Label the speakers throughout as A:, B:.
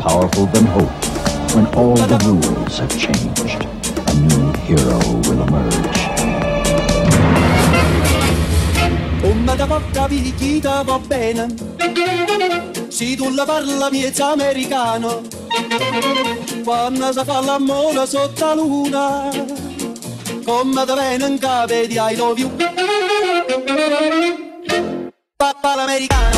A: powerful than hope. When all the rules have changed, a new hero will emerge.
B: Come da porca picchita va bene Se tu la parla miezza americano Quando si fa l'amore sotto la luna Come da in capo di I love you Papà l'americano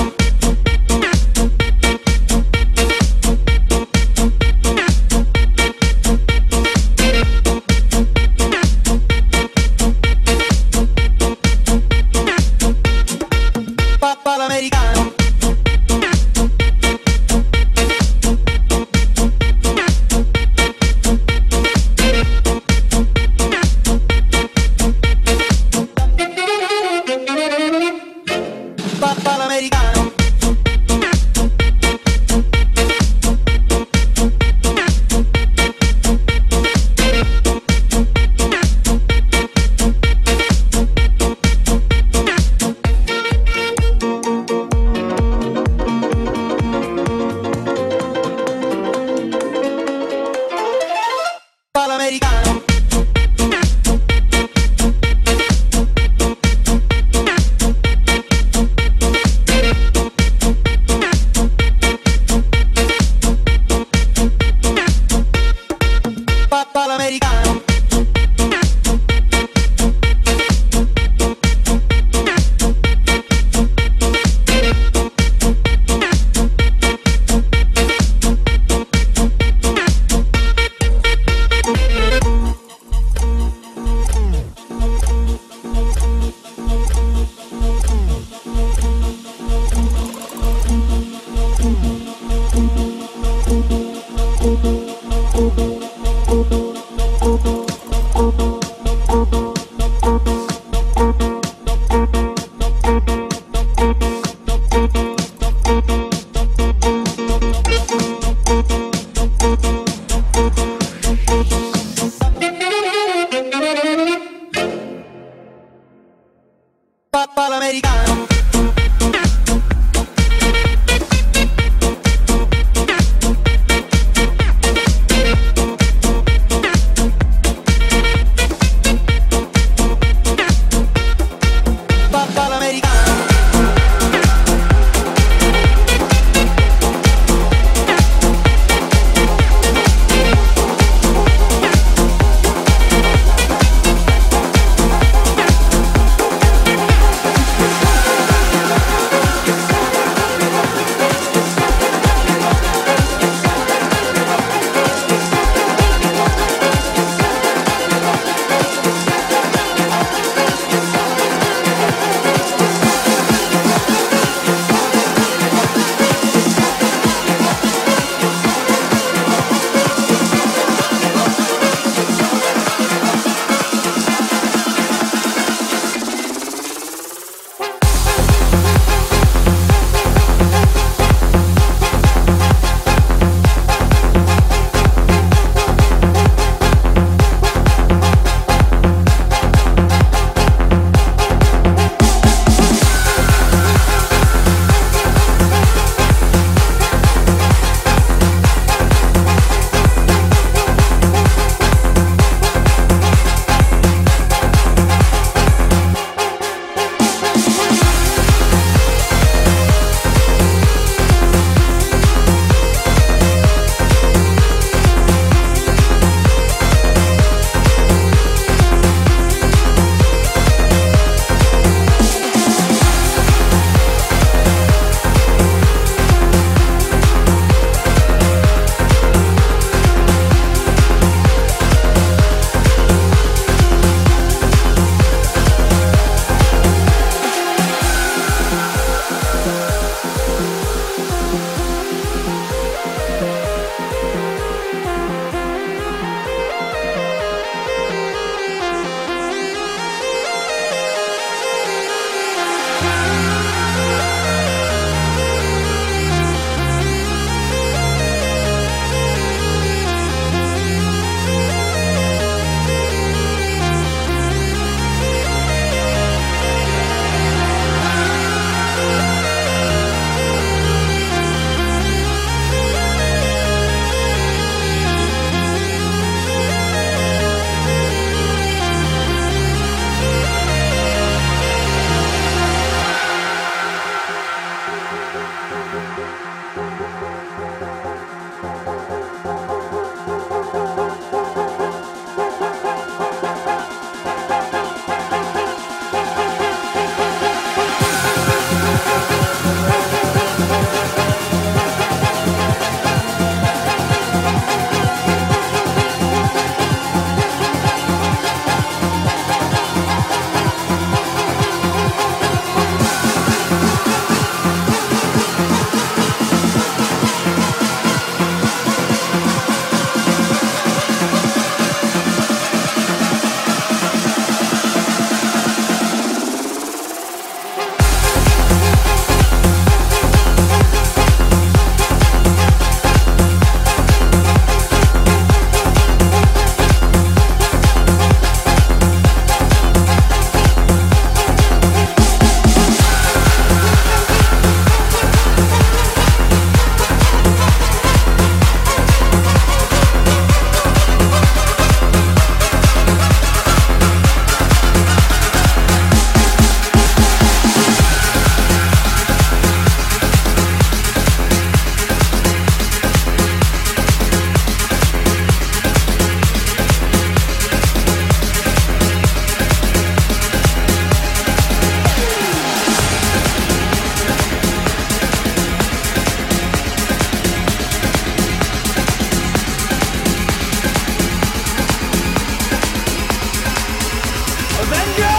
C: Avenger!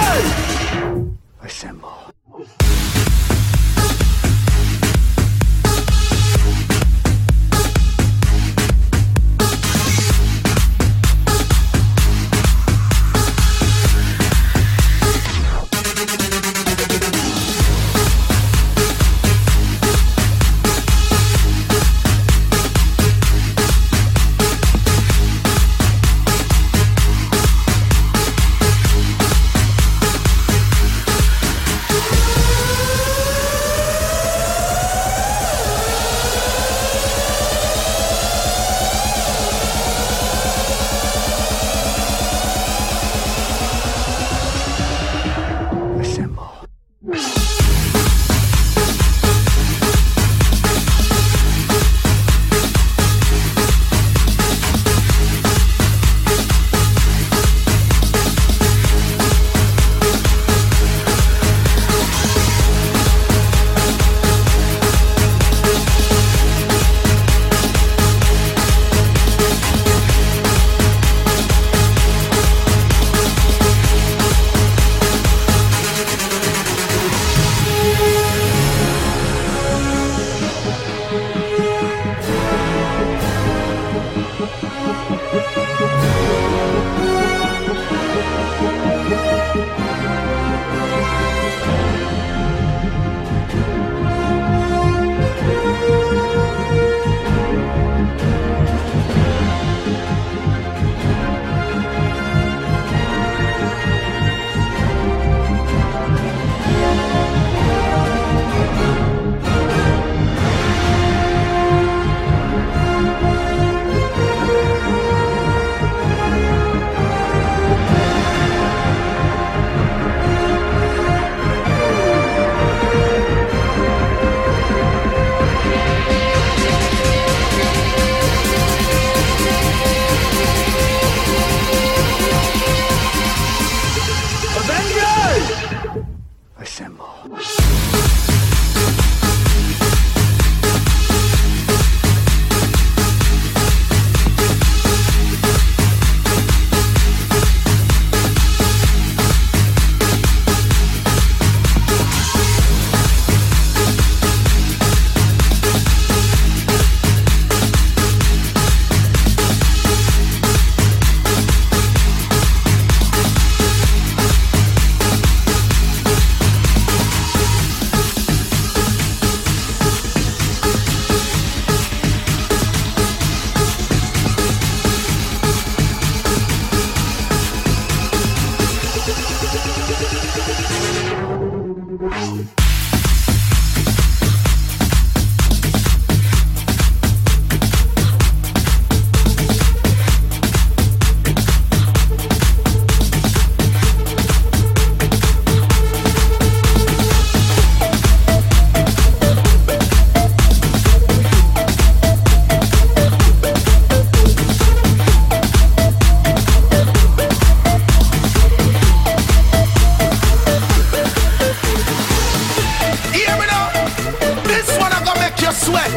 C: you sweat.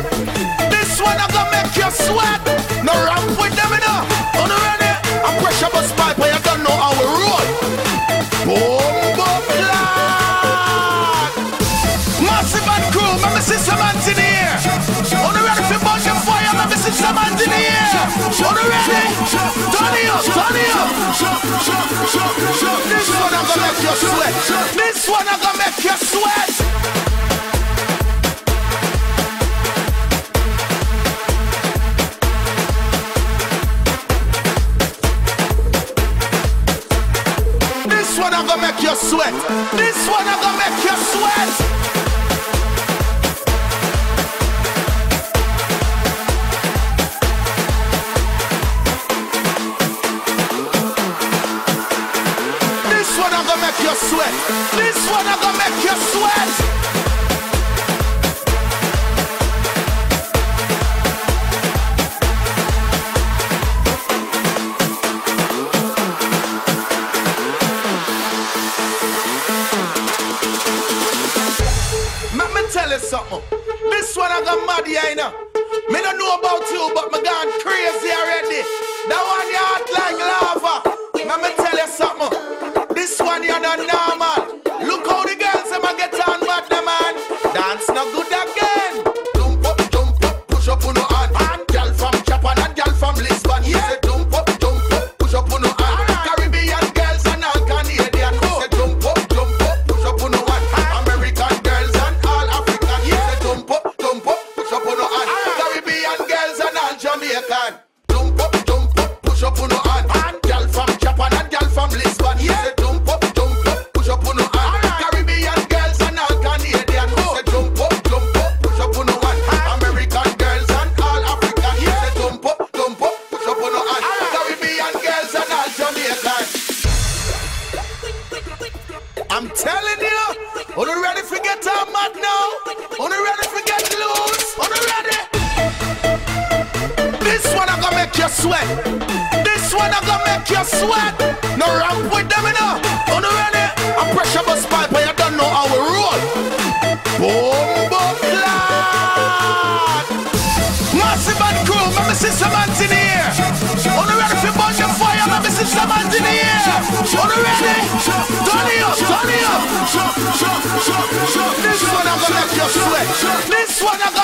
C: This one I'm gonna make you sweat. No ramp with them enough. On the ready, I'm pressure bus pipe, but you don't know how we roll. Boom, boom, blood. Massive and crew, cool. my some man in here. On the ready for bunch of fire, my some man in here. On the ready, turn it up, turn it up. This one I'm gonna make you sweat. This one I'm gonna make you sweat. Michoacán. One
D: of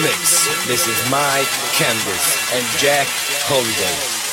D: mix. This is Mike Candys and Jack Holiday.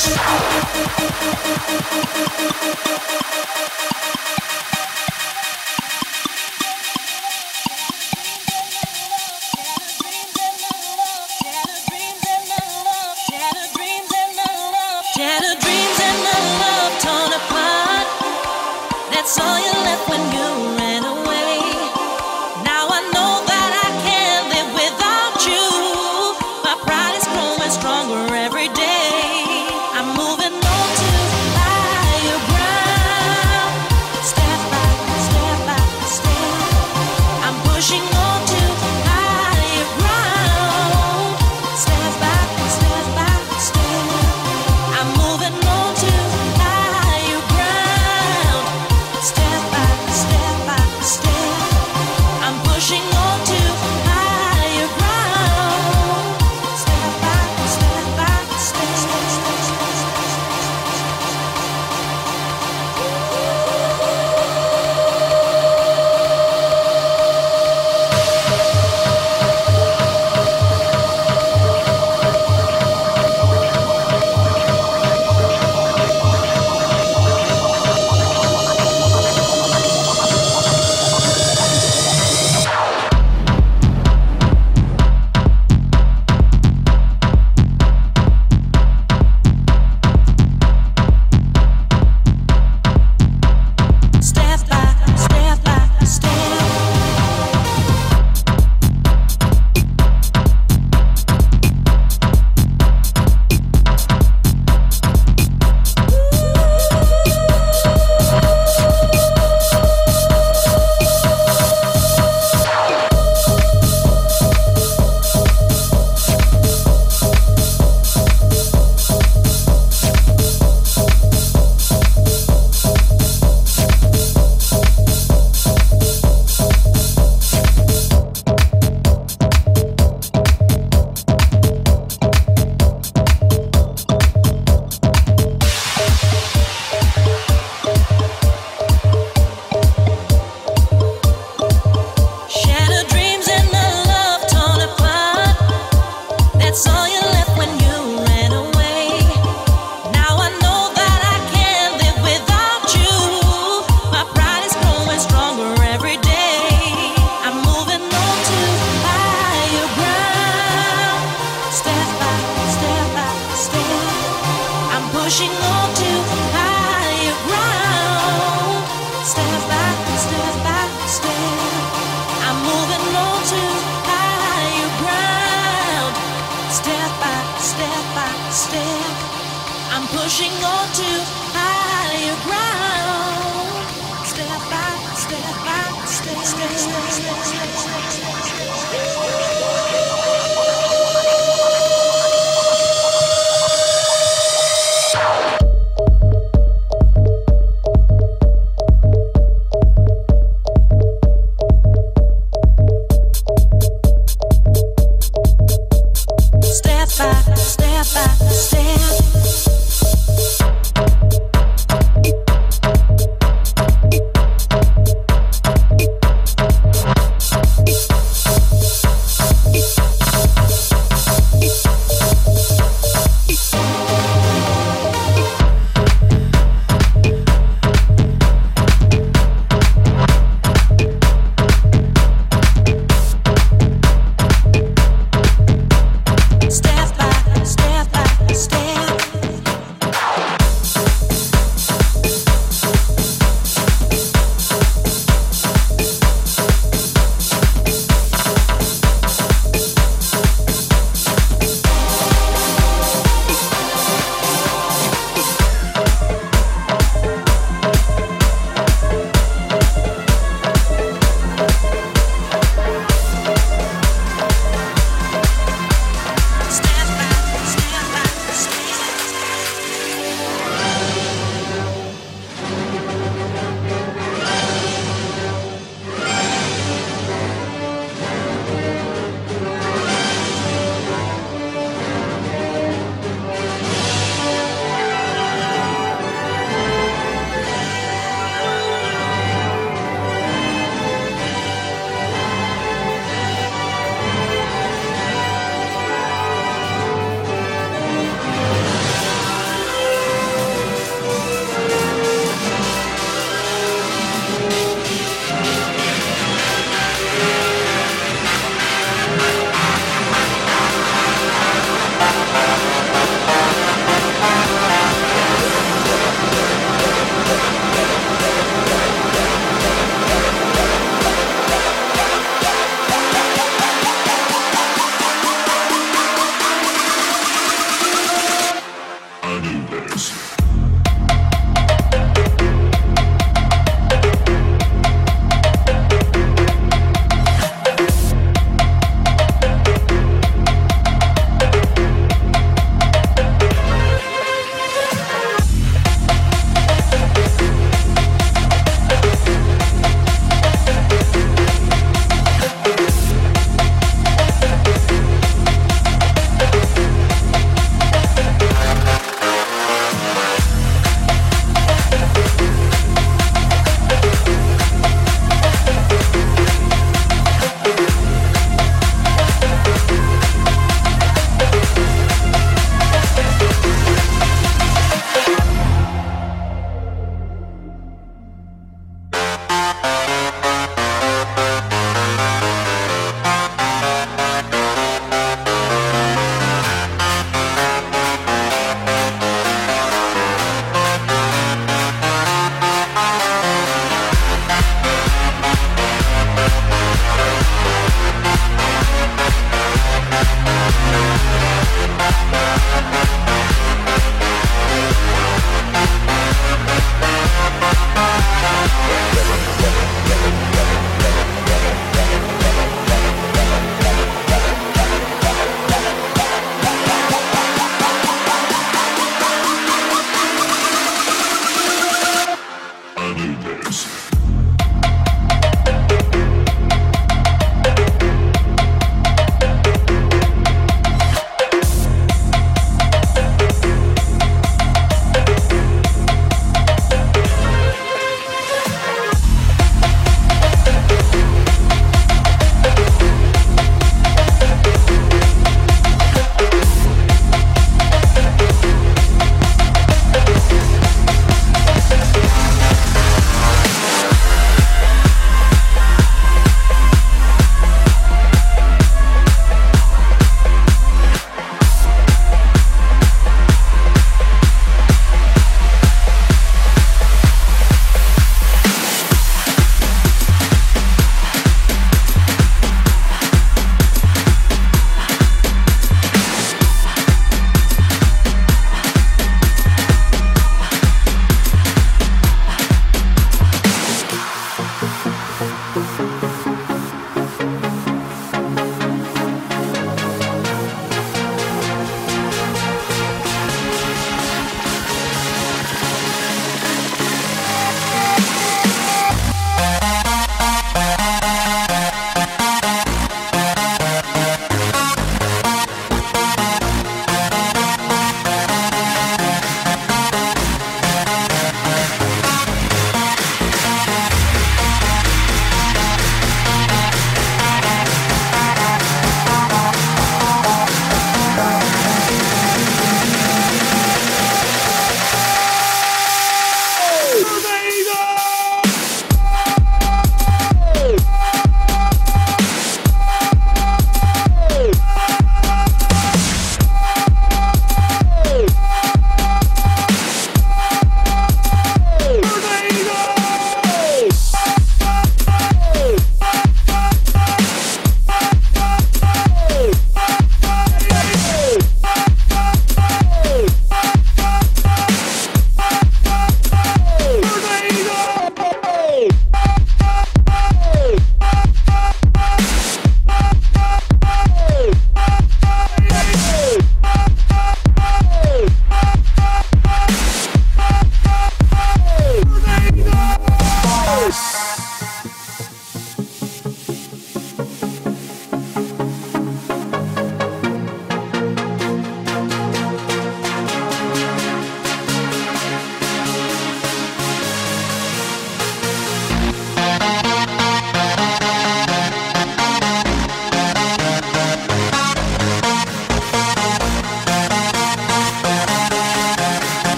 C: です。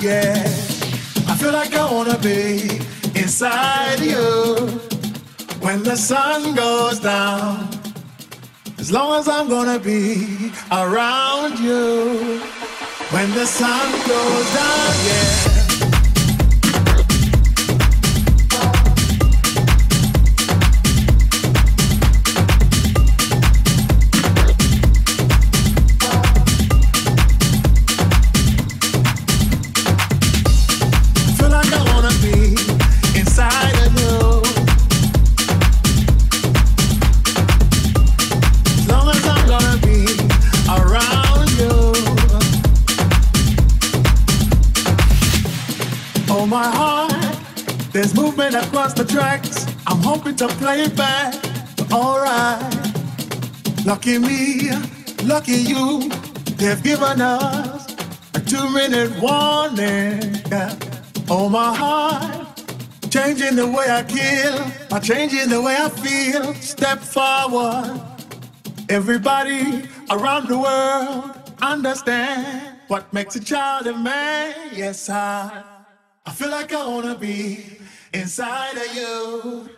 C: Yeah, I feel like I wanna be inside you when the sun goes down. As long as I'm gonna be around you when the sun goes down, yeah. I'm hoping to play it back. Alright. Lucky me, lucky you. They've given us a two minute warning. Oh my heart, changing the way I kill, by changing the way I feel. Step forward. Everybody around the world understand what makes a child a man. Yes, I, I feel like I wanna be inside of you